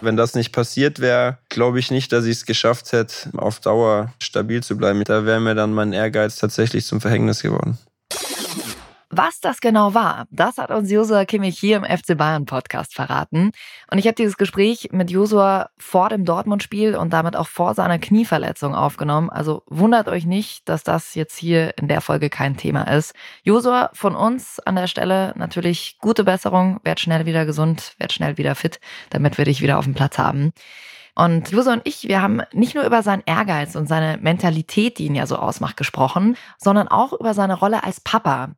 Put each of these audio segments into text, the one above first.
Wenn das nicht passiert wäre, glaube ich nicht, dass ich es geschafft hätte, auf Dauer stabil zu bleiben. Da wäre mir dann mein Ehrgeiz tatsächlich zum Verhängnis geworden. Was das genau war, das hat uns Josua Kimmich hier im FC Bayern Podcast verraten. Und ich habe dieses Gespräch mit Josua vor dem Dortmund-Spiel und damit auch vor seiner Knieverletzung aufgenommen. Also wundert euch nicht, dass das jetzt hier in der Folge kein Thema ist. Josua, von uns an der Stelle natürlich gute Besserung. Werd schnell wieder gesund, werd schnell wieder fit, damit wir dich wieder auf dem Platz haben. Und Jose und ich, wir haben nicht nur über seinen Ehrgeiz und seine Mentalität, die ihn ja so ausmacht, gesprochen, sondern auch über seine Rolle als Papa.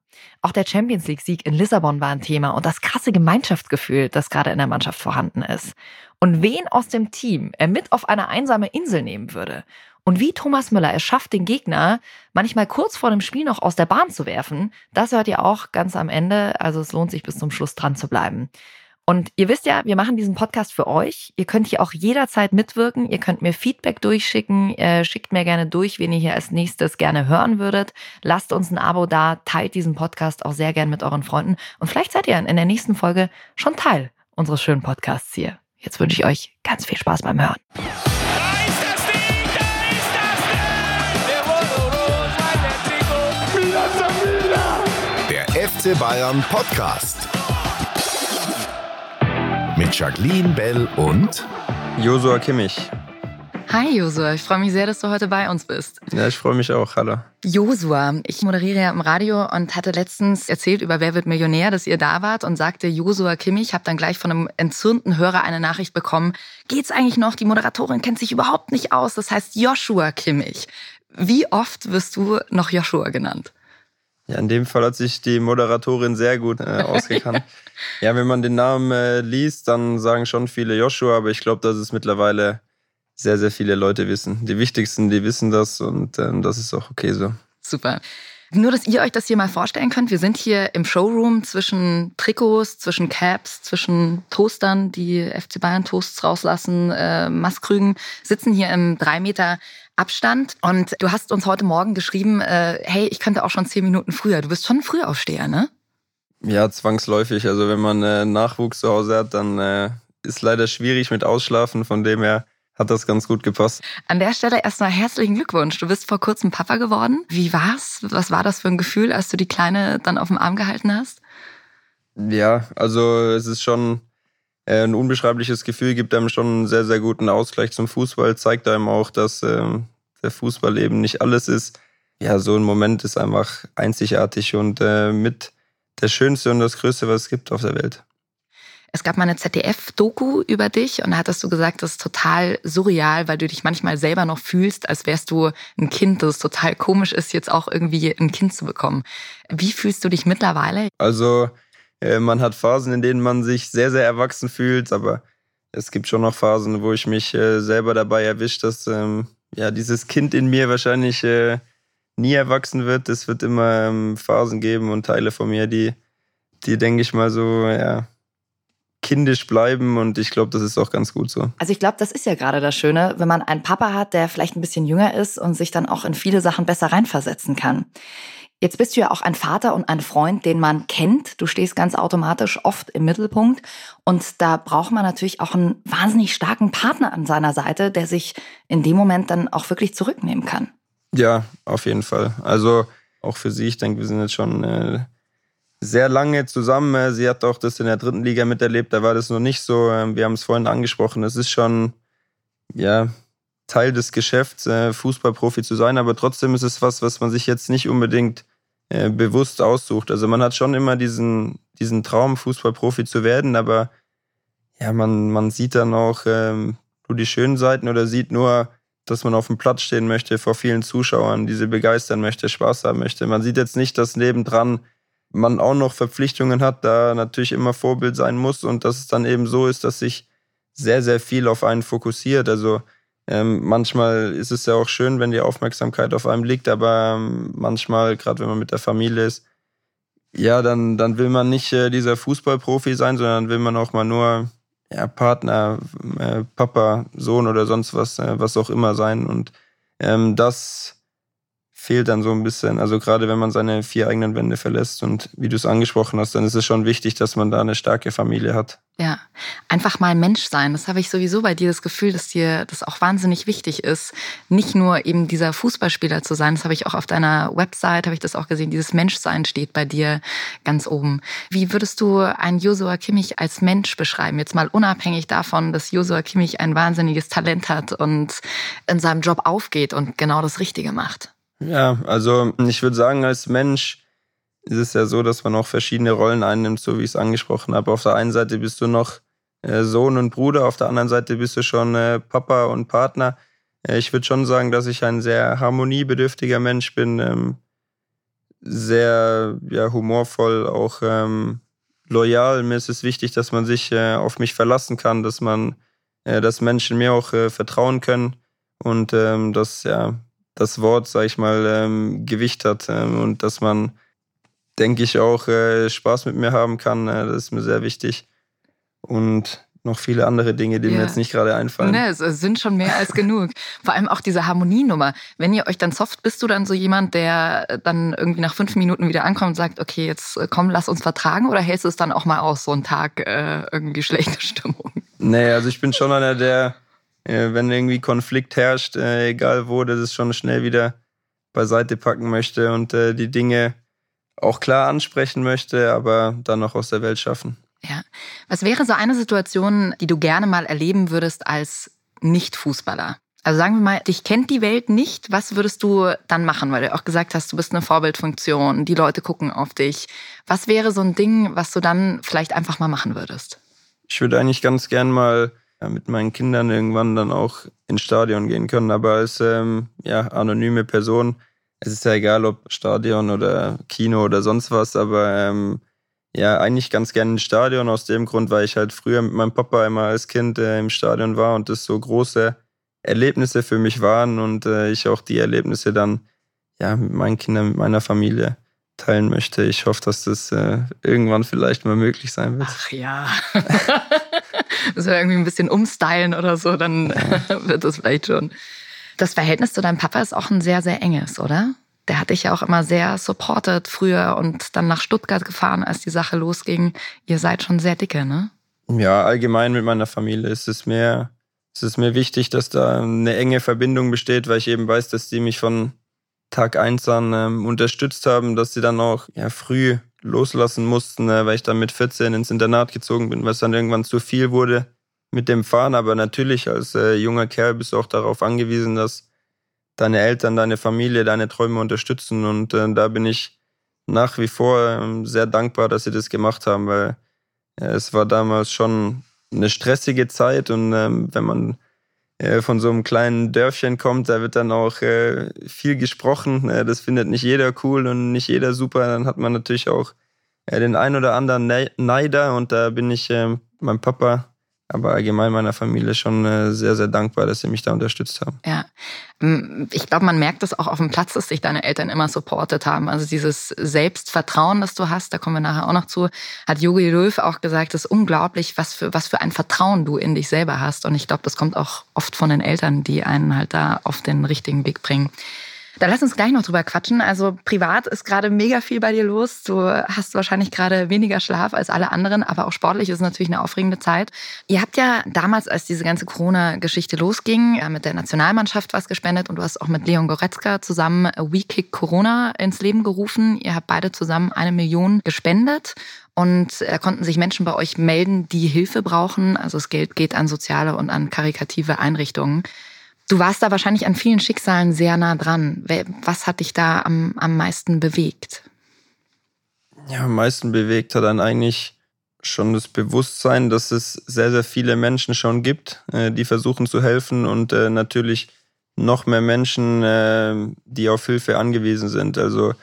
Auch der Champions League-Sieg in Lissabon war ein Thema und das krasse Gemeinschaftsgefühl, das gerade in der Mannschaft vorhanden ist. Und wen aus dem Team er mit auf eine einsame Insel nehmen würde. Und wie Thomas Müller es schafft, den Gegner manchmal kurz vor dem Spiel noch aus der Bahn zu werfen, das hört ihr auch ganz am Ende. Also es lohnt sich bis zum Schluss dran zu bleiben. Und ihr wisst ja, wir machen diesen Podcast für euch. Ihr könnt hier auch jederzeit mitwirken. Ihr könnt mir Feedback durchschicken. Äh, schickt mir gerne durch, wen ihr hier als nächstes gerne hören würdet. Lasst uns ein Abo da. Teilt diesen Podcast auch sehr gern mit euren Freunden. Und vielleicht seid ihr in der nächsten Folge schon Teil unseres schönen Podcasts hier. Jetzt wünsche ich euch ganz viel Spaß beim Hören. Der FC Bayern Podcast mit Jacqueline Bell und Josua Kimmich. Hi Josua, ich freue mich sehr, dass du heute bei uns bist. Ja, ich freue mich auch. Hallo. Josua, ich moderiere ja im Radio und hatte letztens erzählt über Wer wird Millionär, dass ihr da wart und sagte Josua Kimmich, habe dann gleich von einem entzürnten Hörer eine Nachricht bekommen. Geht's eigentlich noch? Die Moderatorin kennt sich überhaupt nicht aus. Das heißt Joshua Kimmich. Wie oft wirst du noch Joshua genannt? Ja, in dem Fall hat sich die Moderatorin sehr gut äh, ausgekannt. ja, wenn man den Namen äh, liest, dann sagen schon viele Joshua, aber ich glaube, dass es mittlerweile sehr, sehr viele Leute wissen. Die wichtigsten, die wissen das und äh, das ist auch okay so. Super. Nur, dass ihr euch das hier mal vorstellen könnt. Wir sind hier im Showroom zwischen Trikots, zwischen Caps, zwischen Toastern, die FC Bayern Toasts rauslassen, äh, Maskrügen, sitzen hier im drei Meter Abstand. Und du hast uns heute Morgen geschrieben, äh, hey, ich könnte auch schon zehn Minuten früher. Du bist schon ein Frühaufsteher, ne? Ja, zwangsläufig. Also wenn man äh, Nachwuchs zu Hause hat, dann äh, ist leider schwierig mit Ausschlafen. Von dem her hat das ganz gut gepasst. An der Stelle erstmal herzlichen Glückwunsch. Du bist vor kurzem Papa geworden. Wie war's? Was war das für ein Gefühl, als du die Kleine dann auf dem Arm gehalten hast? Ja, also es ist schon äh, ein unbeschreibliches Gefühl, gibt einem schon einen sehr, sehr guten Ausgleich zum Fußball, zeigt einem auch, dass ähm, der Fußball eben nicht alles ist. Ja, so ein Moment ist einfach einzigartig und äh, mit der schönste und das Größte, was es gibt auf der Welt. Es gab mal eine ZDF-Doku über dich und da hattest du gesagt, das ist total surreal, weil du dich manchmal selber noch fühlst, als wärst du ein Kind, das total komisch ist, jetzt auch irgendwie ein Kind zu bekommen. Wie fühlst du dich mittlerweile? Also äh, man hat Phasen, in denen man sich sehr, sehr erwachsen fühlt, aber es gibt schon noch Phasen, wo ich mich äh, selber dabei erwische, dass ähm, ja, dieses Kind in mir wahrscheinlich äh, nie erwachsen wird. Es wird immer ähm, Phasen geben und Teile von mir, die, die denke ich mal so, ja, kindisch bleiben und ich glaube, das ist auch ganz gut so. Also ich glaube, das ist ja gerade das Schöne, wenn man einen Papa hat, der vielleicht ein bisschen jünger ist und sich dann auch in viele Sachen besser reinversetzen kann. Jetzt bist du ja auch ein Vater und ein Freund, den man kennt. Du stehst ganz automatisch oft im Mittelpunkt. Und da braucht man natürlich auch einen wahnsinnig starken Partner an seiner Seite, der sich in dem Moment dann auch wirklich zurücknehmen kann. Ja, auf jeden Fall. Also auch für sie, ich denke, wir sind jetzt schon äh, sehr lange zusammen. Sie hat auch das in der dritten Liga miterlebt, da war das noch nicht so. Ähm, wir haben es vorhin angesprochen, es ist schon, ja, Teil des Geschäfts, äh, Fußballprofi zu sein, aber trotzdem ist es was, was man sich jetzt nicht unbedingt äh, bewusst aussucht. Also man hat schon immer diesen, diesen Traum, Fußballprofi zu werden, aber ja, man, man sieht dann auch ähm, nur die schönen Seiten oder sieht nur, dass man auf dem Platz stehen möchte vor vielen Zuschauern, diese begeistern möchte, Spaß haben möchte. Man sieht jetzt nicht, dass nebendran man auch noch Verpflichtungen hat, da natürlich immer Vorbild sein muss und dass es dann eben so ist, dass sich sehr, sehr viel auf einen fokussiert. Also ähm, manchmal ist es ja auch schön, wenn die Aufmerksamkeit auf einem liegt, aber ähm, manchmal, gerade wenn man mit der Familie ist, ja, dann, dann will man nicht äh, dieser Fußballprofi sein, sondern will man auch mal nur ja, Partner, äh, Papa, Sohn oder sonst was, äh, was auch immer sein. Und ähm, das fehlt dann so ein bisschen. Also gerade wenn man seine vier eigenen Wände verlässt und wie du es angesprochen hast, dann ist es schon wichtig, dass man da eine starke Familie hat. Ja, einfach mal Mensch sein. Das habe ich sowieso bei dir das Gefühl, dass dir das auch wahnsinnig wichtig ist, nicht nur eben dieser Fußballspieler zu sein. Das habe ich auch auf deiner Website, habe ich das auch gesehen. Dieses Menschsein steht bei dir ganz oben. Wie würdest du einen Joshua Kimmich als Mensch beschreiben? Jetzt mal unabhängig davon, dass Joshua Kimmich ein wahnsinniges Talent hat und in seinem Job aufgeht und genau das Richtige macht. Ja, also ich würde sagen, als Mensch ist es ja so, dass man auch verschiedene Rollen einnimmt, so wie ich es angesprochen habe. Auf der einen Seite bist du noch äh, Sohn und Bruder, auf der anderen Seite bist du schon äh, Papa und Partner. Äh, ich würde schon sagen, dass ich ein sehr harmoniebedürftiger Mensch bin, ähm, sehr ja, humorvoll, auch ähm, loyal. Mir ist es wichtig, dass man sich auf mich verlassen kann, dass man, dass Menschen mir auch vertrauen können und ähm, dass ja das Wort, sag ich mal, ähm, Gewicht hat ähm, und dass man, denke ich, auch äh, Spaß mit mir haben kann. Äh, das ist mir sehr wichtig. Und noch viele andere Dinge, die ja. mir jetzt nicht gerade einfallen. Ne, es sind schon mehr als genug. Vor allem auch diese Harmonienummer. Wenn ihr euch dann soft, bist du dann so jemand, der dann irgendwie nach fünf Minuten wieder ankommt und sagt, okay, jetzt äh, komm, lass uns vertragen? Oder hältst du es dann auch mal aus, so einen Tag äh, irgendwie schlechte Stimmung? Nee, also ich bin schon einer, der wenn irgendwie Konflikt herrscht, äh, egal wo, dass es schon schnell wieder beiseite packen möchte und äh, die Dinge auch klar ansprechen möchte, aber dann noch aus der Welt schaffen. Ja. Was wäre so eine Situation, die du gerne mal erleben würdest als Nicht-Fußballer? Also sagen wir mal, dich kennt die Welt nicht. Was würdest du dann machen? Weil du auch gesagt hast, du bist eine Vorbildfunktion, die Leute gucken auf dich. Was wäre so ein Ding, was du dann vielleicht einfach mal machen würdest? Ich würde eigentlich ganz gern mal mit meinen Kindern irgendwann dann auch ins Stadion gehen können. Aber als ähm, ja, anonyme Person, es ist ja egal, ob Stadion oder Kino oder sonst was, aber ähm, ja, eigentlich ganz gerne ins Stadion aus dem Grund, weil ich halt früher mit meinem Papa immer als Kind äh, im Stadion war und das so große Erlebnisse für mich waren und äh, ich auch die Erlebnisse dann ja mit meinen Kindern, mit meiner Familie teilen möchte. Ich hoffe, dass das äh, irgendwann vielleicht mal möglich sein wird. Ach ja. das wir irgendwie ein bisschen umstylen oder so, dann wird das vielleicht schon. Das Verhältnis zu deinem Papa ist auch ein sehr, sehr enges, oder? Der hat dich ja auch immer sehr supported früher und dann nach Stuttgart gefahren, als die Sache losging. Ihr seid schon sehr dicke, ne? Ja, allgemein mit meiner Familie ist es mir, ist es mir wichtig, dass da eine enge Verbindung besteht, weil ich eben weiß, dass die mich von Tag eins an ähm, unterstützt haben, dass sie dann auch ja, früh loslassen mussten, äh, weil ich dann mit 14 ins Internat gezogen bin, was dann irgendwann zu viel wurde mit dem Fahren. Aber natürlich als äh, junger Kerl bist du auch darauf angewiesen, dass deine Eltern, deine Familie, deine Träume unterstützen. Und äh, da bin ich nach wie vor äh, sehr dankbar, dass sie das gemacht haben, weil äh, es war damals schon eine stressige Zeit und ähm, wenn man äh, von so einem kleinen Dörfchen kommt, da wird dann auch äh, viel gesprochen. Äh, das findet nicht jeder cool und nicht jeder super. Dann hat man natürlich auch äh, den ein oder anderen Neider und da bin ich äh, meinem Papa aber allgemein meiner Familie schon äh, sehr, sehr dankbar, dass sie mich da unterstützt haben. Ja, mm, ich glaube, man merkt es auch auf dem Platz, dass sich deine Eltern immer supportet haben. Also dieses Selbstvertrauen, das du hast, da kommen wir nachher auch noch zu, hat Jogi Löw auch gesagt, es ist unglaublich, was für, was für ein Vertrauen du in dich selber hast. Und ich glaube, das kommt auch oft von den Eltern, die einen halt da auf den richtigen Weg bringen. Da lass uns gleich noch drüber quatschen. Also privat ist gerade mega viel bei dir los. Du hast wahrscheinlich gerade weniger Schlaf als alle anderen, aber auch sportlich ist natürlich eine aufregende Zeit. Ihr habt ja damals, als diese ganze Corona-Geschichte losging, äh, mit der Nationalmannschaft was gespendet und du hast auch mit Leon Goretzka zusammen We Kick Corona ins Leben gerufen. Ihr habt beide zusammen eine Million gespendet. Und da konnten sich Menschen bei euch melden, die Hilfe brauchen. Also das Geld geht an soziale und an karikative Einrichtungen. Du warst da wahrscheinlich an vielen Schicksalen sehr nah dran. Was hat dich da am, am meisten bewegt? Ja, am meisten bewegt hat dann eigentlich schon das Bewusstsein, dass es sehr, sehr viele Menschen schon gibt, äh, die versuchen zu helfen und äh, natürlich noch mehr Menschen, äh, die auf Hilfe angewiesen sind. Also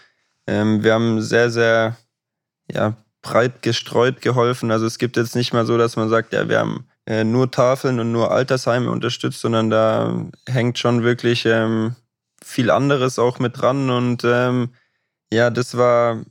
ähm, wir haben sehr, sehr ja, breit gestreut geholfen. Also es gibt jetzt nicht mal so, dass man sagt, ja, wir haben äh, nur Tafeln und nur Altersheime unterstützt, sondern da hängt schon wirklich ähm, viel anderes auch mit dran. Und ähm, ja, das war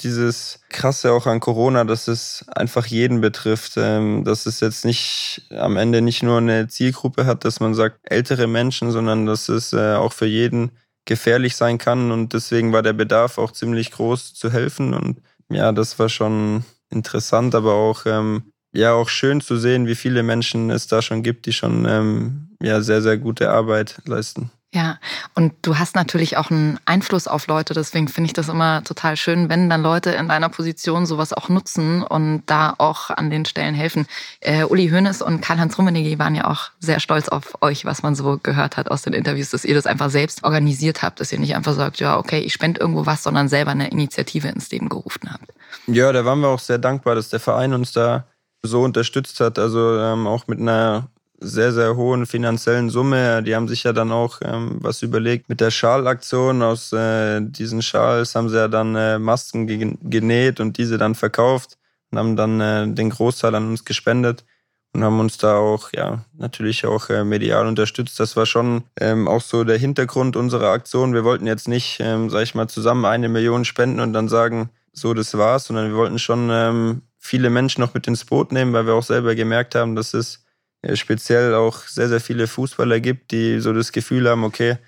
dieses Krasse auch an Corona, dass es einfach jeden betrifft, ähm, dass es jetzt nicht am Ende nicht nur eine Zielgruppe hat, dass man sagt ältere Menschen, sondern dass es äh, auch für jeden gefährlich sein kann. Und deswegen war der Bedarf auch ziemlich groß zu helfen. Und ja, das war schon interessant, aber auch ähm, ja auch schön zu sehen, wie viele Menschen es da schon gibt, die schon ähm, ja sehr sehr gute Arbeit leisten. Ja, und du hast natürlich auch einen Einfluss auf Leute, deswegen finde ich das immer total schön, wenn dann Leute in deiner Position sowas auch nutzen und da auch an den Stellen helfen. Äh, Uli Hoeneß und Karl-Heinz Rummenigge waren ja auch sehr stolz auf euch, was man so gehört hat aus den Interviews, dass ihr das einfach selbst organisiert habt, dass ihr nicht einfach sagt, ja, okay, ich spende irgendwo was, sondern selber eine Initiative ins Leben gerufen habt. Ja, da waren wir auch sehr dankbar, dass der Verein uns da so unterstützt hat, also ähm, auch mit einer sehr, sehr hohen finanziellen Summe. Die haben sich ja dann auch ähm, was überlegt mit der Schalaktion. Aus äh, diesen Schals haben sie ja dann äh, Masken genäht und diese dann verkauft und haben dann äh, den Großteil an uns gespendet und haben uns da auch, ja, natürlich auch äh, medial unterstützt. Das war schon ähm, auch so der Hintergrund unserer Aktion. Wir wollten jetzt nicht, ähm, sag ich mal, zusammen eine Million spenden und dann sagen, so, das war's, sondern wir wollten schon ähm, viele Menschen noch mit ins Boot nehmen, weil wir auch selber gemerkt haben, dass es äh, speziell auch sehr, sehr viele Fußballer gibt, die so das Gefühl haben, okay,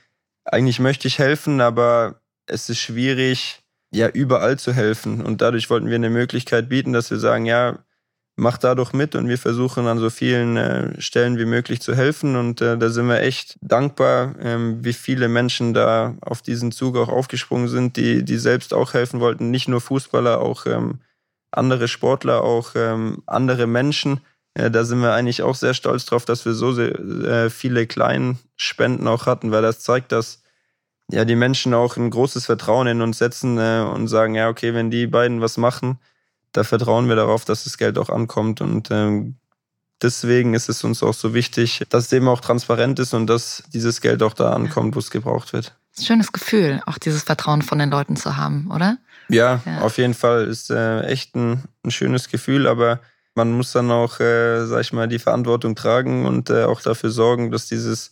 eigentlich möchte ich helfen, aber es ist schwierig, ja, überall zu helfen. Und dadurch wollten wir eine Möglichkeit bieten, dass wir sagen, ja, mach da doch mit und wir versuchen an so vielen äh, Stellen wie möglich zu helfen. Und äh, da sind wir echt dankbar, ähm, wie viele Menschen da auf diesen Zug auch aufgesprungen sind, die, die selbst auch helfen wollten. Nicht nur Fußballer, auch ähm, andere Sportler, auch ähm, andere Menschen. Ja, da sind wir eigentlich auch sehr stolz drauf, dass wir so sehr, äh, viele kleine Spenden auch hatten, weil das zeigt, dass ja die Menschen auch ein großes Vertrauen in uns setzen äh, und sagen, ja, okay, wenn die beiden was machen, da vertrauen wir darauf, dass das Geld auch ankommt. Und ähm, deswegen ist es uns auch so wichtig, dass es eben auch transparent ist und dass dieses Geld auch da ankommt, wo es gebraucht wird. Schönes Gefühl, auch dieses Vertrauen von den Leuten zu haben, oder? Ja, ja. auf jeden Fall ist äh, echt ein, ein schönes Gefühl, aber man muss dann auch, äh, sag ich mal, die Verantwortung tragen und äh, auch dafür sorgen, dass dieses,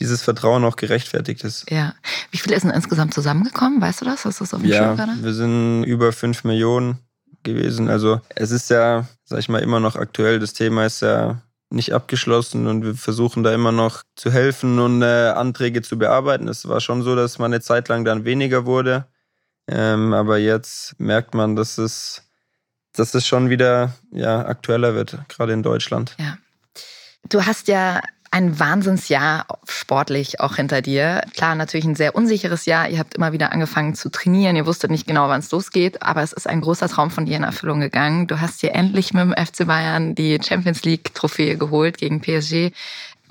dieses Vertrauen auch gerechtfertigt ist. Ja. Wie viel ist denn insgesamt zusammengekommen? Weißt du das? Hast du das auf dem ja, wir sind über fünf Millionen gewesen. Also es ist ja, sag ich mal, immer noch aktuell. Das Thema ist ja nicht abgeschlossen und wir versuchen da immer noch zu helfen und äh, Anträge zu bearbeiten. Es war schon so, dass man eine Zeit lang dann weniger wurde. Ähm, aber jetzt merkt man, dass es dass es schon wieder ja, aktueller wird, gerade in Deutschland. Ja. Du hast ja ein Wahnsinnsjahr sportlich auch hinter dir. Klar, natürlich ein sehr unsicheres Jahr. Ihr habt immer wieder angefangen zu trainieren. Ihr wusstet nicht genau, wann es losgeht, aber es ist ein großer Traum von dir in Erfüllung gegangen. Du hast dir endlich mit dem FC Bayern die Champions League Trophäe geholt gegen PSG.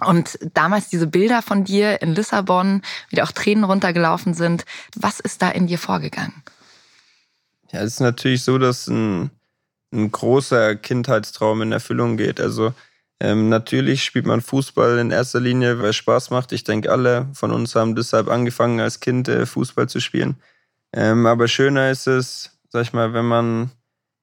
Und damals diese Bilder von dir in Lissabon, wie da auch Tränen runtergelaufen sind. Was ist da in dir vorgegangen? Ja, es ist natürlich so, dass ein ein großer Kindheitstraum in Erfüllung geht. Also ähm, natürlich spielt man Fußball in erster Linie, weil es Spaß macht. Ich denke, alle von uns haben deshalb angefangen, als Kind äh, Fußball zu spielen. Ähm, aber schöner ist es, sag ich mal, wenn man,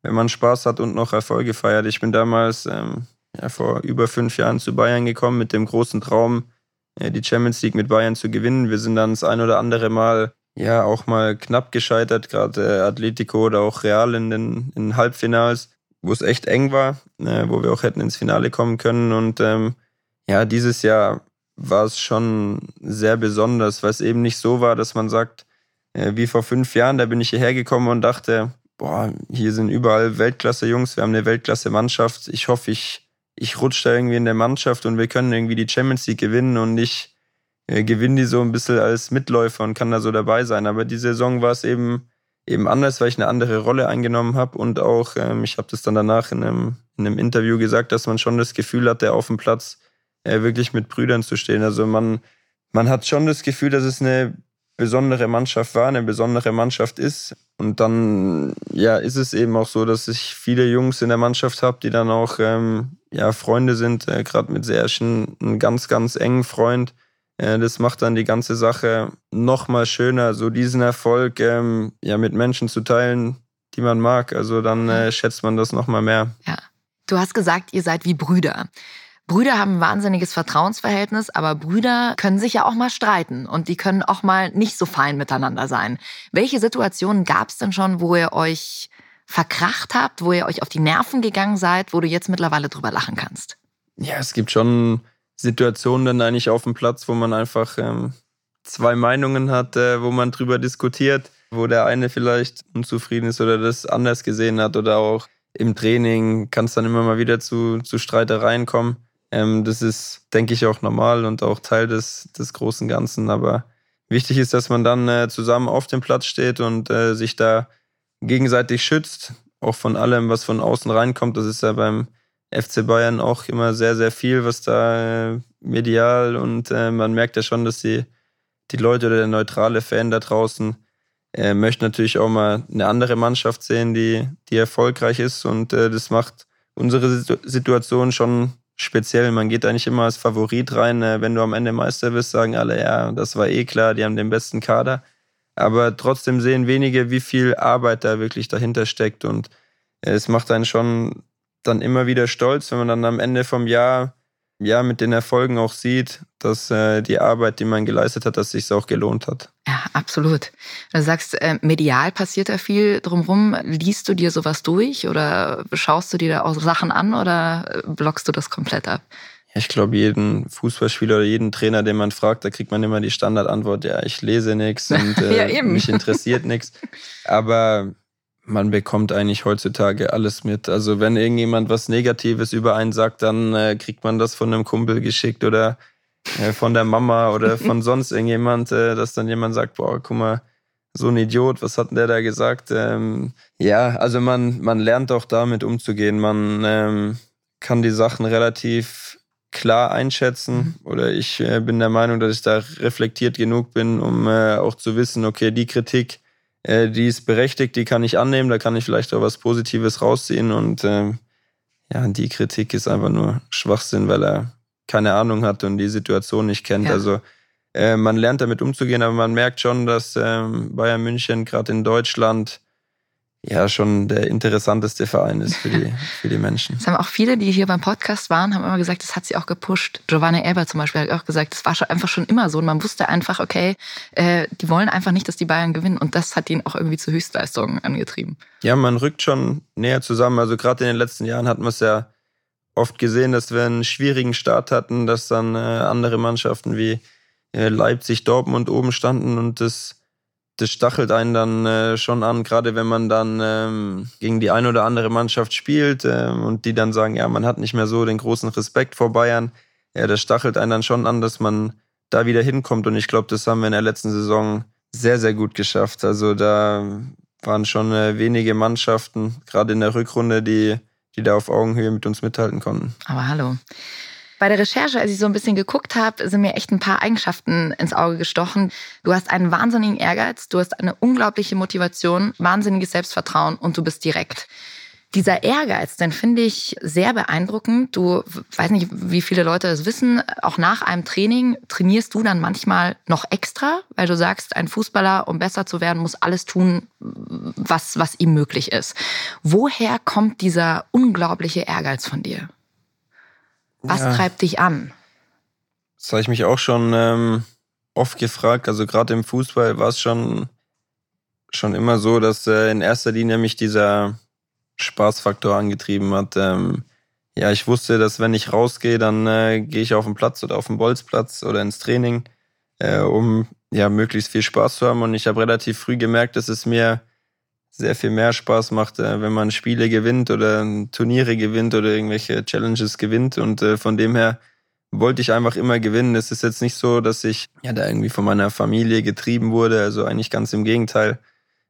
wenn man Spaß hat und noch Erfolge feiert. Ich bin damals ähm, ja, vor über fünf Jahren zu Bayern gekommen mit dem großen Traum, äh, die Champions League mit Bayern zu gewinnen. Wir sind dann das ein oder andere Mal ja auch mal knapp gescheitert, gerade äh, Atletico oder auch Real in den in Halbfinals, wo es echt eng war, äh, wo wir auch hätten ins Finale kommen können. Und ähm, ja, dieses Jahr war es schon sehr besonders, weil es eben nicht so war, dass man sagt, äh, wie vor fünf Jahren, da bin ich hierher gekommen und dachte, boah, hier sind überall Weltklasse-Jungs, wir haben eine Weltklasse-Mannschaft. Ich hoffe, ich, ich rutsche da irgendwie in der Mannschaft und wir können irgendwie die Champions League gewinnen und nicht äh, gewinnen die so ein bisschen als Mitläufer und kann da so dabei sein. Aber die Saison war es eben eben anders, weil ich eine andere Rolle eingenommen habe und auch, ähm, ich habe das dann danach in einem, in einem Interview gesagt, dass man schon das Gefühl hatte, auf dem Platz äh, wirklich mit Brüdern zu stehen. Also man, man hat schon das Gefühl, dass es eine besondere Mannschaft war, eine besondere Mannschaft ist. Und dann, ja, ist es eben auch so, dass ich viele Jungs in der Mannschaft habe, die dann auch, ähm, ja, Freunde sind, äh, gerade mit Serschen, ein ganz, ganz engen Freund, das macht dann die ganze Sache noch mal schöner, so diesen Erfolg ähm, ja mit Menschen zu teilen, die man mag. Also dann äh, schätzt man das noch mal mehr. Ja. Du hast gesagt, ihr seid wie Brüder. Brüder haben ein wahnsinniges Vertrauensverhältnis, aber Brüder können sich ja auch mal streiten und die können auch mal nicht so fein miteinander sein. Welche Situationen gab es denn schon, wo ihr euch verkracht habt, wo ihr euch auf die Nerven gegangen seid, wo du jetzt mittlerweile drüber lachen kannst? Ja, es gibt schon Situationen dann eigentlich auf dem Platz, wo man einfach ähm, zwei Meinungen hat, äh, wo man drüber diskutiert, wo der eine vielleicht unzufrieden ist oder das anders gesehen hat oder auch im Training kann es dann immer mal wieder zu, zu Streitereien kommen. Ähm, das ist, denke ich, auch normal und auch Teil des, des großen Ganzen. Aber wichtig ist, dass man dann äh, zusammen auf dem Platz steht und äh, sich da gegenseitig schützt, auch von allem, was von außen reinkommt. Das ist ja beim FC Bayern auch immer sehr, sehr viel, was da äh, medial und äh, man merkt ja schon, dass die, die Leute oder der neutrale Fan da draußen äh, möchte natürlich auch mal eine andere Mannschaft sehen, die, die erfolgreich ist und äh, das macht unsere Situation schon speziell. Man geht eigentlich immer als Favorit rein. Äh, wenn du am Ende Meister bist, sagen alle, ja, das war eh klar, die haben den besten Kader. Aber trotzdem sehen wenige, wie viel Arbeit da wirklich dahinter steckt und äh, es macht einen schon dann immer wieder stolz, wenn man dann am Ende vom Jahr ja mit den Erfolgen auch sieht, dass äh, die Arbeit, die man geleistet hat, dass sich auch gelohnt hat. Ja, absolut. Du sagst, äh, medial passiert da viel drumherum. Liest du dir sowas durch oder schaust du dir da auch Sachen an oder äh, blockst du das komplett ab? Ja, ich glaube, jeden Fußballspieler oder jeden Trainer, den man fragt, da kriegt man immer die Standardantwort, ja, ich lese nichts und äh, ja, mich interessiert nichts. Aber man bekommt eigentlich heutzutage alles mit. Also wenn irgendjemand was Negatives über einen sagt, dann äh, kriegt man das von einem Kumpel geschickt oder äh, von der Mama oder von sonst irgendjemand, äh, dass dann jemand sagt, boah, guck mal, so ein Idiot, was hat denn der da gesagt? Ähm, ja, also man, man lernt auch damit umzugehen. Man ähm, kann die Sachen relativ klar einschätzen mhm. oder ich äh, bin der Meinung, dass ich da reflektiert genug bin, um äh, auch zu wissen, okay, die Kritik, äh, die ist berechtigt, die kann ich annehmen, da kann ich vielleicht auch was Positives rausziehen und äh, ja, die Kritik ist einfach nur Schwachsinn, weil er keine Ahnung hat und die Situation nicht kennt. Ja. Also äh, man lernt damit umzugehen, aber man merkt schon, dass ähm, Bayern München gerade in Deutschland ja schon der interessanteste Verein ist für die, für die Menschen. Das haben auch viele, die hier beim Podcast waren, haben immer gesagt, das hat sie auch gepusht. Giovanni Elber zum Beispiel hat auch gesagt, das war schon einfach schon immer so. Und man wusste einfach, okay, äh, die wollen einfach nicht, dass die Bayern gewinnen. Und das hat ihn auch irgendwie zu Höchstleistungen angetrieben. Ja, man rückt schon näher zusammen. Also gerade in den letzten Jahren hat man es ja oft gesehen, dass wir einen schwierigen Start hatten, dass dann äh, andere Mannschaften wie äh, Leipzig, Dortmund oben standen und das das stachelt einen dann äh, schon an, gerade wenn man dann ähm, gegen die eine oder andere Mannschaft spielt ähm, und die dann sagen, ja, man hat nicht mehr so den großen Respekt vor Bayern. Ja, das stachelt einen dann schon an, dass man da wieder hinkommt. Und ich glaube, das haben wir in der letzten Saison sehr, sehr gut geschafft. Also da waren schon äh, wenige Mannschaften, gerade in der Rückrunde, die, die da auf Augenhöhe mit uns mithalten konnten. Aber hallo. Bei der Recherche, als ich so ein bisschen geguckt habe, sind mir echt ein paar Eigenschaften ins Auge gestochen. Du hast einen wahnsinnigen Ehrgeiz, du hast eine unglaubliche Motivation, wahnsinniges Selbstvertrauen und du bist direkt. Dieser Ehrgeiz, den finde ich sehr beeindruckend. Du weiß nicht, wie viele Leute das wissen. Auch nach einem Training trainierst du dann manchmal noch extra, weil du sagst, ein Fußballer, um besser zu werden, muss alles tun, was, was ihm möglich ist. Woher kommt dieser unglaubliche Ehrgeiz von dir? Was ja. treibt dich an? Das habe ich mich auch schon ähm, oft gefragt. Also gerade im Fußball war es schon, schon immer so, dass äh, in erster Linie mich dieser Spaßfaktor angetrieben hat. Ähm, ja, ich wusste, dass wenn ich rausgehe, dann äh, gehe ich auf den Platz oder auf den Bolzplatz oder ins Training, äh, um ja möglichst viel Spaß zu haben. Und ich habe relativ früh gemerkt, dass es mir sehr viel mehr Spaß macht, äh, wenn man Spiele gewinnt oder Turniere gewinnt oder irgendwelche Challenges gewinnt. Und äh, von dem her wollte ich einfach immer gewinnen. Es ist jetzt nicht so, dass ich ja da irgendwie von meiner Familie getrieben wurde. Also eigentlich ganz im Gegenteil.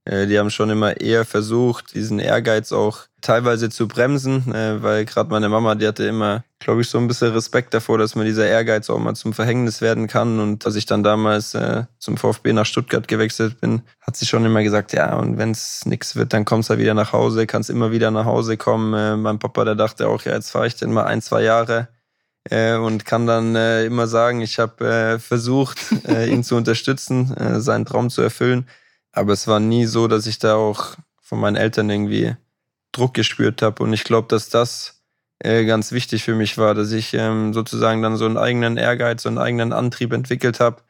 Äh, die haben schon immer eher versucht, diesen Ehrgeiz auch teilweise zu bremsen, äh, weil gerade meine Mama, die hatte immer, glaube ich, so ein bisschen Respekt davor, dass mir dieser Ehrgeiz auch mal zum Verhängnis werden kann. Und als ich dann damals äh, zum VfB nach Stuttgart gewechselt bin, hat sie schon immer gesagt, ja, und wenn es nichts wird, dann kommst du halt wieder nach Hause, kannst immer wieder nach Hause kommen. mein Papa, der dachte auch, ja, jetzt fahre ich denn mal ein, zwei Jahre und kann dann immer sagen, ich habe versucht, ihn zu unterstützen, seinen Traum zu erfüllen. Aber es war nie so, dass ich da auch von meinen Eltern irgendwie Druck gespürt habe. Und ich glaube, dass das äh, ganz wichtig für mich war, dass ich ähm, sozusagen dann so einen eigenen Ehrgeiz, so einen eigenen Antrieb entwickelt habe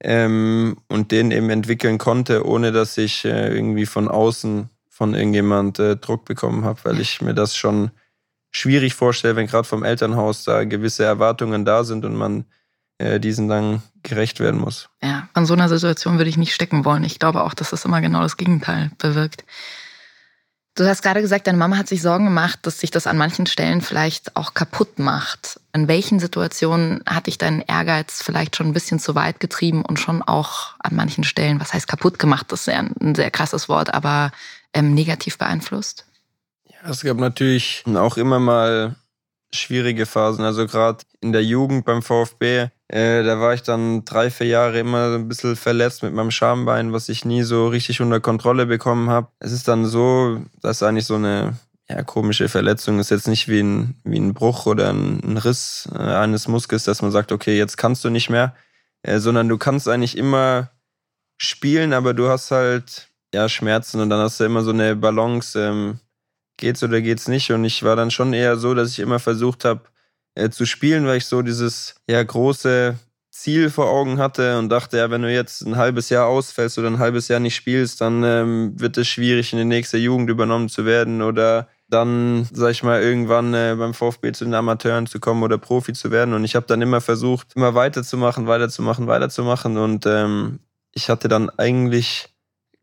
ähm, und den eben entwickeln konnte, ohne dass ich äh, irgendwie von außen von irgendjemand äh, Druck bekommen habe, weil ich mir das schon schwierig vorstelle, wenn gerade vom Elternhaus da gewisse Erwartungen da sind und man äh, diesen dann gerecht werden muss. Ja, von so einer Situation würde ich nicht stecken wollen. Ich glaube auch, dass das immer genau das Gegenteil bewirkt. Du hast gerade gesagt, deine Mama hat sich Sorgen gemacht, dass sich das an manchen Stellen vielleicht auch kaputt macht. In welchen Situationen hat dich dein Ehrgeiz vielleicht schon ein bisschen zu weit getrieben und schon auch an manchen Stellen, was heißt kaputt gemacht, das ist ja ein sehr krasses Wort, aber ähm, negativ beeinflusst? Ja, es gab natürlich auch immer mal schwierige Phasen. Also gerade in der Jugend beim VfB, äh, da war ich dann drei, vier Jahre immer ein bisschen verletzt mit meinem Schambein, was ich nie so richtig unter Kontrolle bekommen habe. Es ist dann so, dass eigentlich so eine ja, komische Verletzung ist jetzt nicht wie ein, wie ein Bruch oder ein, ein Riss äh, eines Muskels, dass man sagt, okay, jetzt kannst du nicht mehr, äh, sondern du kannst eigentlich immer spielen, aber du hast halt ja Schmerzen und dann hast du immer so eine Balance. Ähm, geht's oder geht's nicht. Und ich war dann schon eher so, dass ich immer versucht habe äh, zu spielen, weil ich so dieses ja große Ziel vor Augen hatte und dachte, ja, wenn du jetzt ein halbes Jahr ausfällst oder ein halbes Jahr nicht spielst, dann ähm, wird es schwierig, in die nächste Jugend übernommen zu werden oder dann, sag ich mal, irgendwann äh, beim VfB zu den Amateuren zu kommen oder Profi zu werden. Und ich habe dann immer versucht, immer weiterzumachen, weiterzumachen, weiterzumachen. Und ähm, ich hatte dann eigentlich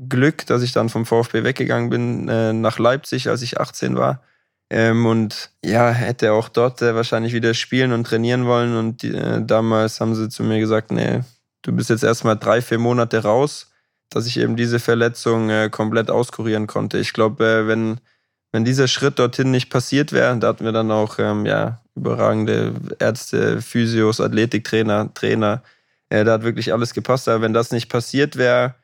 Glück, dass ich dann vom VfB weggegangen bin äh, nach Leipzig, als ich 18 war. Ähm, und ja, hätte auch dort äh, wahrscheinlich wieder spielen und trainieren wollen. Und äh, damals haben sie zu mir gesagt, nee, du bist jetzt erstmal drei, vier Monate raus, dass ich eben diese Verletzung äh, komplett auskurieren konnte. Ich glaube, äh, wenn, wenn dieser Schritt dorthin nicht passiert wäre, da hatten wir dann auch ähm, ja, überragende Ärzte, Physios, Athletiktrainer, Trainer. Äh, da hat wirklich alles gepasst. Aber wenn das nicht passiert wäre,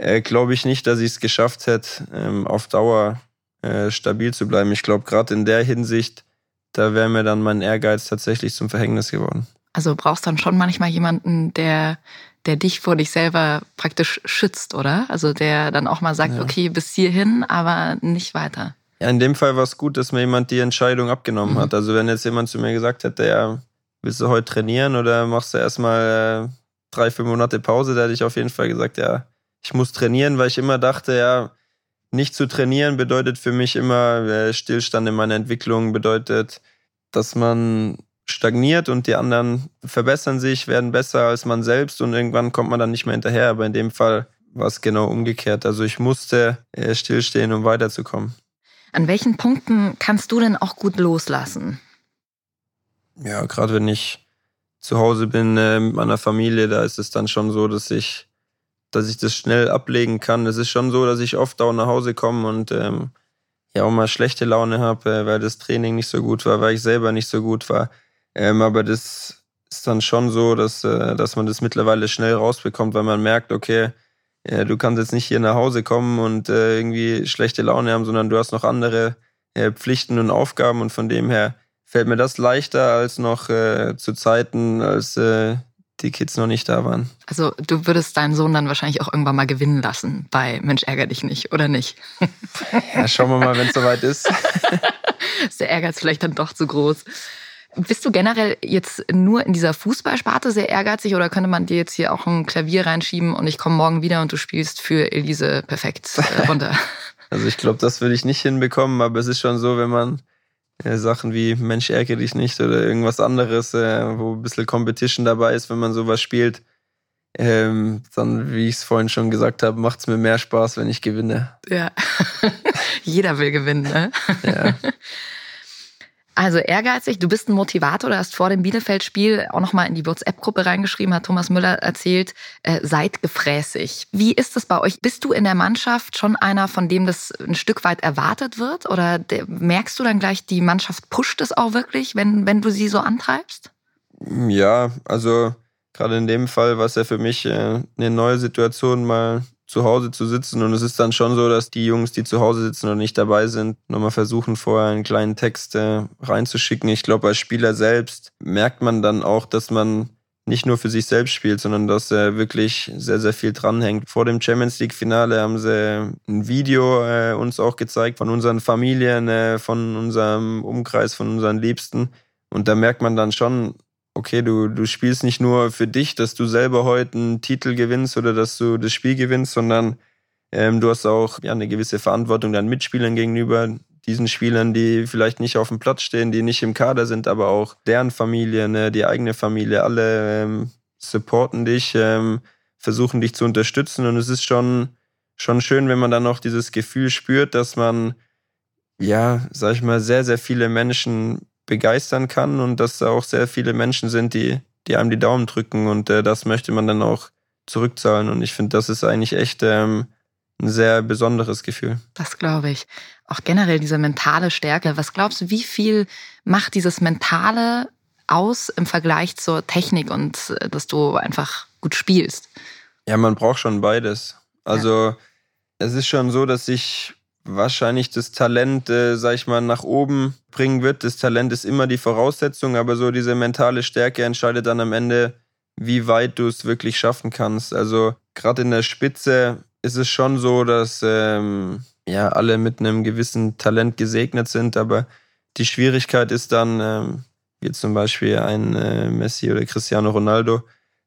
äh, glaube ich nicht, dass ich es geschafft hätte, ähm, auf Dauer äh, stabil zu bleiben. Ich glaube, gerade in der Hinsicht, da wäre mir dann mein Ehrgeiz tatsächlich zum Verhängnis geworden. Also brauchst dann schon manchmal jemanden, der, der dich vor dich selber praktisch schützt, oder? Also der dann auch mal sagt, ja. okay, bis hierhin, aber nicht weiter. Ja, in dem Fall war es gut, dass mir jemand die Entscheidung abgenommen mhm. hat. Also wenn jetzt jemand zu mir gesagt hätte, ja, willst du heute trainieren oder machst du erstmal äh, drei, vier Monate Pause, da hätte ich auf jeden Fall gesagt, ja, ich muss trainieren, weil ich immer dachte, ja, nicht zu trainieren bedeutet für mich immer äh, Stillstand in meiner Entwicklung, bedeutet, dass man stagniert und die anderen verbessern sich, werden besser als man selbst und irgendwann kommt man dann nicht mehr hinterher. Aber in dem Fall war es genau umgekehrt. Also ich musste äh, stillstehen, um weiterzukommen. An welchen Punkten kannst du denn auch gut loslassen? Ja, gerade wenn ich zu Hause bin äh, mit meiner Familie, da ist es dann schon so, dass ich dass ich das schnell ablegen kann. Es ist schon so, dass ich oft auch nach Hause komme und ähm, ja auch mal schlechte Laune habe, äh, weil das Training nicht so gut war, weil ich selber nicht so gut war. Ähm, aber das ist dann schon so, dass, äh, dass man das mittlerweile schnell rausbekommt, weil man merkt, okay, äh, du kannst jetzt nicht hier nach Hause kommen und äh, irgendwie schlechte Laune haben, sondern du hast noch andere äh, Pflichten und Aufgaben und von dem her fällt mir das leichter als noch äh, zu Zeiten, als die Kids noch nicht da waren. Also du würdest deinen Sohn dann wahrscheinlich auch irgendwann mal gewinnen lassen bei Mensch ärger dich nicht, oder nicht? Ja, schauen wir mal, wenn es soweit ist. ist der Ehrgeiz vielleicht dann doch zu groß. Bist du generell jetzt nur in dieser Fußballsparte sehr ehrgeizig oder könnte man dir jetzt hier auch ein Klavier reinschieben und ich komme morgen wieder und du spielst für Elise perfekt äh, runter? Also ich glaube, das würde ich nicht hinbekommen, aber es ist schon so, wenn man äh, Sachen wie Mensch, ärgere dich nicht oder irgendwas anderes, äh, wo ein bisschen Competition dabei ist, wenn man sowas spielt. Ähm, dann, wie ich es vorhin schon gesagt habe, macht es mir mehr Spaß, wenn ich gewinne. Ja, jeder will gewinnen, ne? Ja. Also ehrgeizig, du bist ein Motivator, du hast vor dem Bielefeld-Spiel auch nochmal in die WhatsApp-Gruppe reingeschrieben, hat Thomas Müller erzählt, äh, seid gefräßig. Wie ist das bei euch? Bist du in der Mannschaft schon einer, von dem das ein Stück weit erwartet wird? Oder merkst du dann gleich, die Mannschaft pusht es auch wirklich, wenn, wenn du sie so antreibst? Ja, also gerade in dem Fall war es ja für mich äh, eine neue Situation, mal zu Hause zu sitzen. Und es ist dann schon so, dass die Jungs, die zu Hause sitzen und nicht dabei sind, nochmal versuchen, vorher einen kleinen Text äh, reinzuschicken. Ich glaube, als Spieler selbst merkt man dann auch, dass man nicht nur für sich selbst spielt, sondern dass er wirklich sehr, sehr viel dranhängt. Vor dem Champions League-Finale haben sie ein Video äh, uns auch gezeigt von unseren Familien, äh, von unserem Umkreis, von unseren Liebsten. Und da merkt man dann schon, okay, du, du spielst nicht nur für dich, dass du selber heute einen Titel gewinnst oder dass du das Spiel gewinnst, sondern ähm, du hast auch ja, eine gewisse Verantwortung deinen Mitspielern gegenüber, diesen Spielern, die vielleicht nicht auf dem Platz stehen, die nicht im Kader sind, aber auch deren Familie, ne, die eigene Familie, alle ähm, supporten dich, ähm, versuchen dich zu unterstützen. Und es ist schon, schon schön, wenn man dann auch dieses Gefühl spürt, dass man, ja, sag ich mal, sehr, sehr viele Menschen begeistern kann und dass da auch sehr viele Menschen sind, die, die einem die Daumen drücken und äh, das möchte man dann auch zurückzahlen und ich finde, das ist eigentlich echt ähm, ein sehr besonderes Gefühl. Das glaube ich. Auch generell diese mentale Stärke. Was glaubst du, wie viel macht dieses Mentale aus im Vergleich zur Technik und äh, dass du einfach gut spielst? Ja, man braucht schon beides. Also ja. es ist schon so, dass ich wahrscheinlich das Talent, äh, sag ich mal, nach oben bringen wird. Das Talent ist immer die Voraussetzung, aber so diese mentale Stärke entscheidet dann am Ende, wie weit du es wirklich schaffen kannst. Also gerade in der Spitze ist es schon so, dass ähm, ja alle mit einem gewissen Talent gesegnet sind, aber die Schwierigkeit ist dann, ähm, wie zum Beispiel ein äh, Messi oder Cristiano Ronaldo,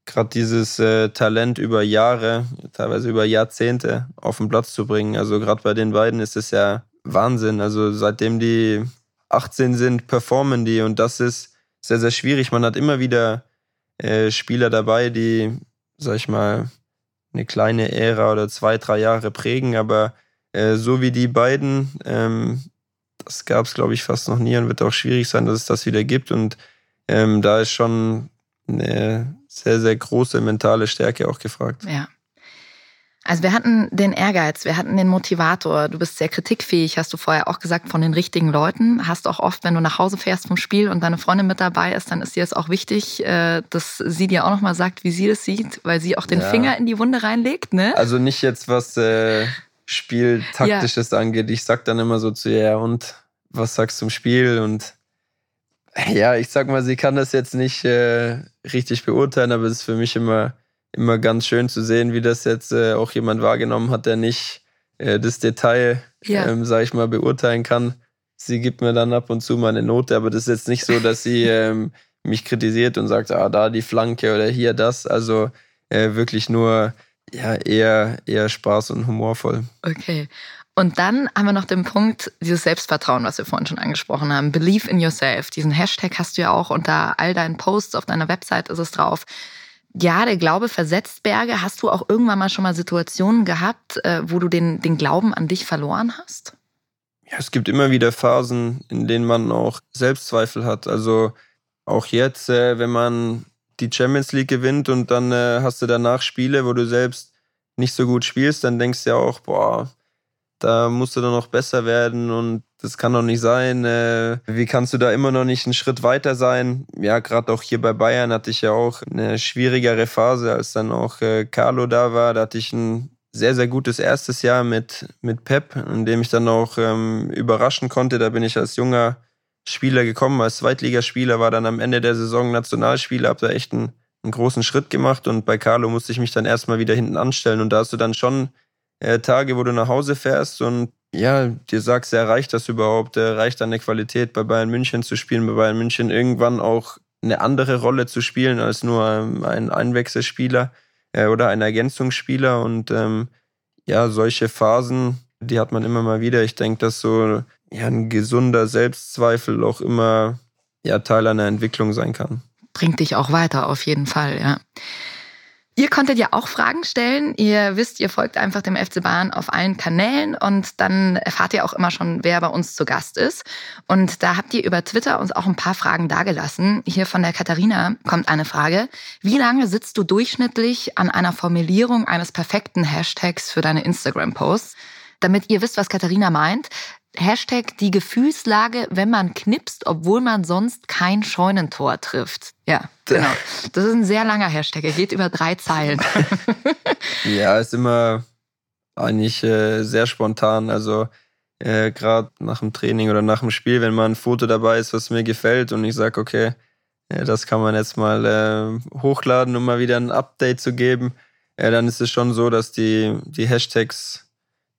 gerade dieses äh, Talent über Jahre, teilweise über Jahrzehnte auf den Platz zu bringen. Also gerade bei den beiden ist es ja Wahnsinn. Also seitdem die 18 sind, performen die und das ist sehr, sehr schwierig. Man hat immer wieder äh, Spieler dabei, die, sag ich mal, eine kleine Ära oder zwei, drei Jahre prägen, aber äh, so wie die beiden, ähm, das gab es, glaube ich, fast noch nie und wird auch schwierig sein, dass es das wieder gibt. Und ähm, da ist schon eine sehr, sehr große mentale Stärke auch gefragt. Ja. Also wir hatten den Ehrgeiz, wir hatten den Motivator. Du bist sehr kritikfähig, hast du vorher auch gesagt, von den richtigen Leuten. Hast auch oft, wenn du nach Hause fährst vom Spiel und deine Freundin mit dabei ist, dann ist dir es auch wichtig, äh, dass sie dir auch nochmal sagt, wie sie das sieht, weil sie auch den ja. Finger in die Wunde reinlegt. Ne? Also nicht jetzt was äh, Spieltaktisches ja. angeht. Ich sag dann immer so zu ihr, und was sagst du zum Spiel? Und ja, ich sag mal, sie kann das jetzt nicht äh, richtig beurteilen, aber es ist für mich immer immer ganz schön zu sehen, wie das jetzt äh, auch jemand wahrgenommen hat, der nicht äh, das Detail, ja. ähm, sag ich mal, beurteilen kann. Sie gibt mir dann ab und zu mal eine Note, aber das ist jetzt nicht so, dass sie ähm, mich kritisiert und sagt, ah, da die Flanke oder hier das. Also äh, wirklich nur ja, eher, eher Spaß und humorvoll. Okay. Und dann haben wir noch den Punkt, dieses Selbstvertrauen, was wir vorhin schon angesprochen haben. Believe in yourself. Diesen Hashtag hast du ja auch unter all deinen Posts auf deiner Website ist es drauf ja, der Glaube versetzt Berge. Hast du auch irgendwann mal schon mal Situationen gehabt, äh, wo du den, den Glauben an dich verloren hast? Ja, es gibt immer wieder Phasen, in denen man auch Selbstzweifel hat. Also auch jetzt, äh, wenn man die Champions League gewinnt und dann äh, hast du danach Spiele, wo du selbst nicht so gut spielst, dann denkst du ja auch, boah, da musst du dann noch besser werden und das kann doch nicht sein. Äh, wie kannst du da immer noch nicht einen Schritt weiter sein? Ja, gerade auch hier bei Bayern hatte ich ja auch eine schwierigere Phase, als dann auch äh, Carlo da war. Da hatte ich ein sehr, sehr gutes erstes Jahr mit, mit Pep, in dem ich dann auch ähm, überraschen konnte. Da bin ich als junger Spieler gekommen, als Zweitligaspieler, war dann am Ende der Saison Nationalspieler, habe da echt einen, einen großen Schritt gemacht und bei Carlo musste ich mich dann erstmal wieder hinten anstellen und da hast du dann schon äh, Tage, wo du nach Hause fährst und ja, dir sagst, ja, reicht das überhaupt? Äh, reicht deine Qualität bei Bayern München zu spielen, bei Bayern München irgendwann auch eine andere Rolle zu spielen als nur ähm, ein Einwechselspieler äh, oder ein Ergänzungsspieler und ähm, ja, solche Phasen, die hat man immer mal wieder. Ich denke, dass so ja, ein gesunder Selbstzweifel auch immer ja, Teil einer Entwicklung sein kann. Bringt dich auch weiter, auf jeden Fall, ja. Ihr konntet ja auch Fragen stellen. Ihr wisst, ihr folgt einfach dem FC Bayern auf allen Kanälen und dann erfahrt ihr auch immer schon, wer bei uns zu Gast ist. Und da habt ihr über Twitter uns auch ein paar Fragen dagelassen. Hier von der Katharina kommt eine Frage. Wie lange sitzt du durchschnittlich an einer Formulierung eines perfekten Hashtags für deine Instagram-Posts? Damit ihr wisst, was Katharina meint, Hashtag die Gefühlslage, wenn man knipst, obwohl man sonst kein Scheunentor trifft. Ja, genau. Das ist ein sehr langer Hashtag. Er geht über drei Zeilen. ja, ist immer eigentlich äh, sehr spontan. Also äh, gerade nach dem Training oder nach dem Spiel, wenn mal ein Foto dabei ist, was mir gefällt und ich sage, okay, äh, das kann man jetzt mal äh, hochladen, um mal wieder ein Update zu geben, äh, dann ist es schon so, dass die, die Hashtags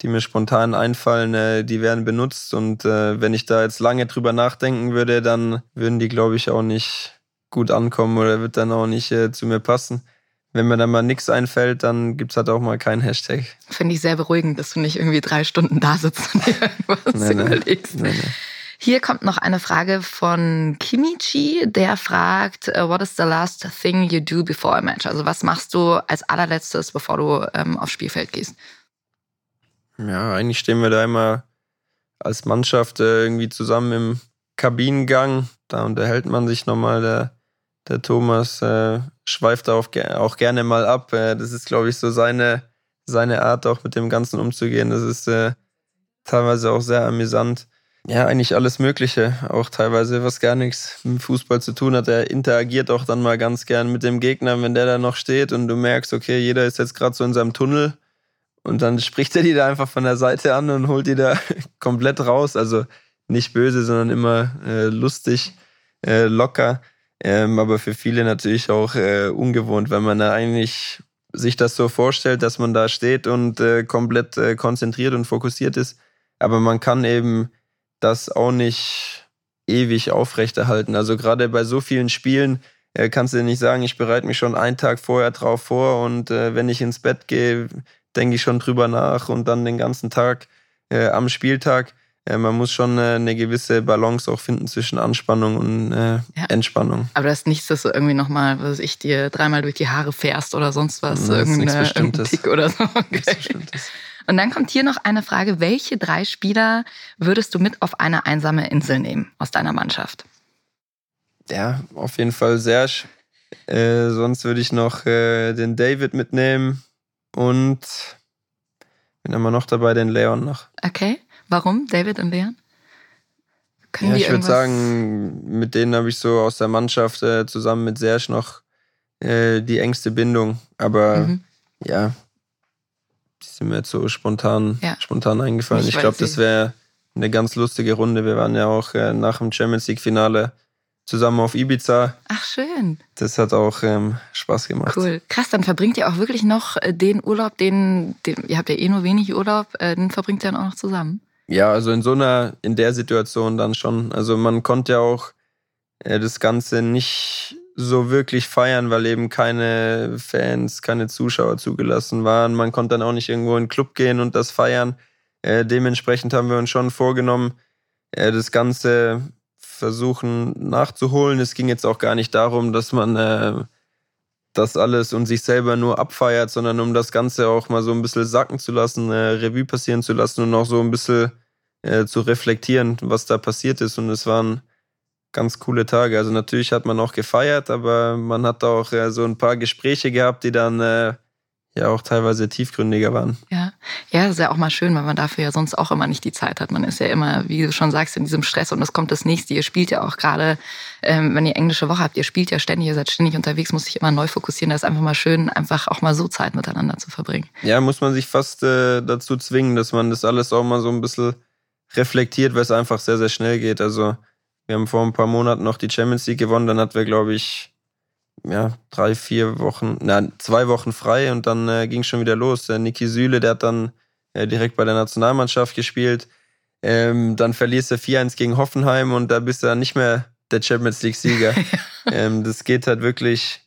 die mir spontan einfallen, äh, die werden benutzt. Und äh, wenn ich da jetzt lange drüber nachdenken würde, dann würden die, glaube ich, auch nicht gut ankommen oder wird dann auch nicht äh, zu mir passen. Wenn mir dann mal nichts einfällt, dann gibt es halt auch mal keinen Hashtag. Finde ich sehr beruhigend, dass du nicht irgendwie drei Stunden da sitzt und dir irgendwas nein, überlegst. Nein, nein. Hier kommt noch eine Frage von Kimichi, der fragt, what is the last thing you do before a match? Also was machst du als allerletztes, bevor du ähm, aufs Spielfeld gehst? Ja, eigentlich stehen wir da immer als Mannschaft äh, irgendwie zusammen im Kabinengang. Da unterhält man sich nochmal. Der, der Thomas äh, schweift auch, auch gerne mal ab. Äh, das ist, glaube ich, so seine, seine Art, auch mit dem Ganzen umzugehen. Das ist äh, teilweise auch sehr amüsant ja, eigentlich alles Mögliche. Auch teilweise, was gar nichts mit Fußball zu tun hat. Er interagiert auch dann mal ganz gern mit dem Gegner, wenn der da noch steht und du merkst, okay, jeder ist jetzt gerade so in seinem Tunnel und dann spricht er die da einfach von der Seite an und holt die da komplett raus. Also nicht böse, sondern immer äh, lustig, äh, locker. Ähm, aber für viele natürlich auch äh, ungewohnt, wenn man da eigentlich sich das so vorstellt, dass man da steht und äh, komplett äh, konzentriert und fokussiert ist. Aber man kann eben das auch nicht ewig aufrechterhalten. Also gerade bei so vielen Spielen äh, kannst du nicht sagen, ich bereite mich schon einen Tag vorher drauf vor und wenn ich ins Bett gehe, denke ich schon drüber nach und dann den ganzen Tag äh, am Spieltag. Äh, man muss schon äh, eine gewisse Balance auch finden zwischen Anspannung und äh, ja. Entspannung. Aber das ist nichts, dass du irgendwie nochmal, was ich dir dreimal durch die Haare fährst oder sonst was, irgendeine, irgendein Tick oder so. Okay. Und dann kommt hier noch eine Frage, welche drei Spieler würdest du mit auf eine einsame Insel nehmen aus deiner Mannschaft? Ja, auf jeden Fall Serge. Äh, sonst würde ich noch äh, den David mitnehmen und bin immer noch dabei, den Leon noch. Okay, warum David und Leon? Können ja, ich würde sagen, mit denen habe ich so aus der Mannschaft äh, zusammen mit Serge noch äh, die engste Bindung. Aber mhm. ja, die sind mir jetzt so spontan, ja. spontan eingefallen. Ich, ich glaube, das wäre eine ganz lustige Runde. Wir waren ja auch äh, nach dem Champions League-Finale zusammen auf Ibiza. Ach, schön. Das hat auch ähm, Spaß gemacht. Cool. Krass, dann verbringt ihr auch wirklich noch äh, den Urlaub, den, den, ihr habt ja eh nur wenig Urlaub, äh, den verbringt ihr dann auch noch zusammen. Ja, also in so einer, in der Situation dann schon. Also man konnte ja auch äh, das Ganze nicht so wirklich feiern, weil eben keine Fans, keine Zuschauer zugelassen waren. Man konnte dann auch nicht irgendwo in den Club gehen und das feiern. Äh, dementsprechend haben wir uns schon vorgenommen, äh, das Ganze versuchen nachzuholen. Es ging jetzt auch gar nicht darum, dass man äh, das alles und sich selber nur abfeiert, sondern um das Ganze auch mal so ein bisschen sacken zu lassen, äh, Revue passieren zu lassen und auch so ein bisschen äh, zu reflektieren, was da passiert ist. Und es waren ganz coole Tage. Also natürlich hat man auch gefeiert, aber man hat auch äh, so ein paar Gespräche gehabt, die dann äh, ja auch teilweise tiefgründiger waren. Ja. ja, das ist ja auch mal schön, weil man dafür ja sonst auch immer nicht die Zeit hat. Man ist ja immer, wie du schon sagst, in diesem Stress und es kommt das nächste. Ihr spielt ja auch gerade, ähm, wenn ihr englische Woche habt, ihr spielt ja ständig, ihr seid ständig unterwegs, muss sich immer neu fokussieren. Das ist einfach mal schön, einfach auch mal so Zeit miteinander zu verbringen. Ja, muss man sich fast äh, dazu zwingen, dass man das alles auch mal so ein bisschen reflektiert, weil es einfach sehr, sehr schnell geht. Also wir haben vor ein paar Monaten noch die Champions League gewonnen. Dann hatten wir, glaube ich, ja, drei, vier Wochen, na, zwei Wochen frei und dann äh, ging es schon wieder los. Der Niki Süle, der hat dann äh, direkt bei der Nationalmannschaft gespielt. Ähm, dann verlierst du 4-1 gegen Hoffenheim und da bist du dann nicht mehr der Champions League-Sieger. ähm, das geht halt wirklich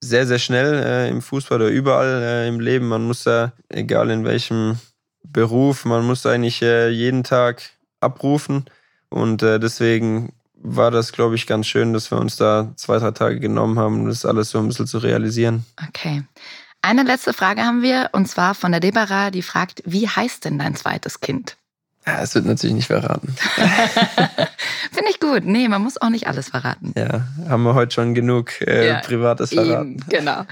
sehr, sehr schnell äh, im Fußball oder überall äh, im Leben. Man muss da, egal in welchem Beruf, man muss eigentlich äh, jeden Tag abrufen. Und äh, deswegen war das, glaube ich, ganz schön, dass wir uns da zwei, drei Tage genommen haben, um das alles so ein bisschen zu realisieren. Okay. Eine letzte Frage haben wir, und zwar von der Deborah, die fragt, wie heißt denn dein zweites Kind? Ja, es wird natürlich nicht verraten. Finde ich gut. Nee, man muss auch nicht alles verraten. Ja, haben wir heute schon genug äh, ja, Privates verraten. Eben, genau.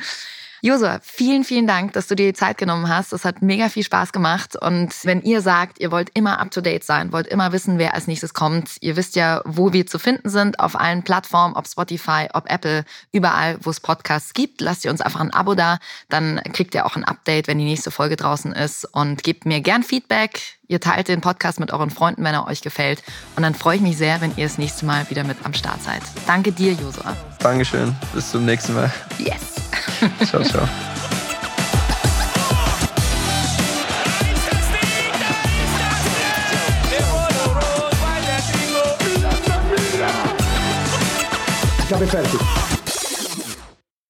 Josua, vielen, vielen Dank, dass du dir die Zeit genommen hast. Das hat mega viel Spaß gemacht. Und wenn ihr sagt, ihr wollt immer up to date sein, wollt immer wissen, wer als nächstes kommt, ihr wisst ja, wo wir zu finden sind, auf allen Plattformen, ob Spotify, ob Apple, überall, wo es Podcasts gibt. Lasst ihr uns einfach ein Abo da. Dann kriegt ihr auch ein Update, wenn die nächste Folge draußen ist. Und gebt mir gern Feedback. Ihr teilt den Podcast mit euren Freunden, wenn er euch gefällt. Und dann freue ich mich sehr, wenn ihr das nächste Mal wieder mit am Start seid. Danke dir, Josua. Dankeschön. Bis zum nächsten Mal. Yes. ciao, ciao. Chiave aperti.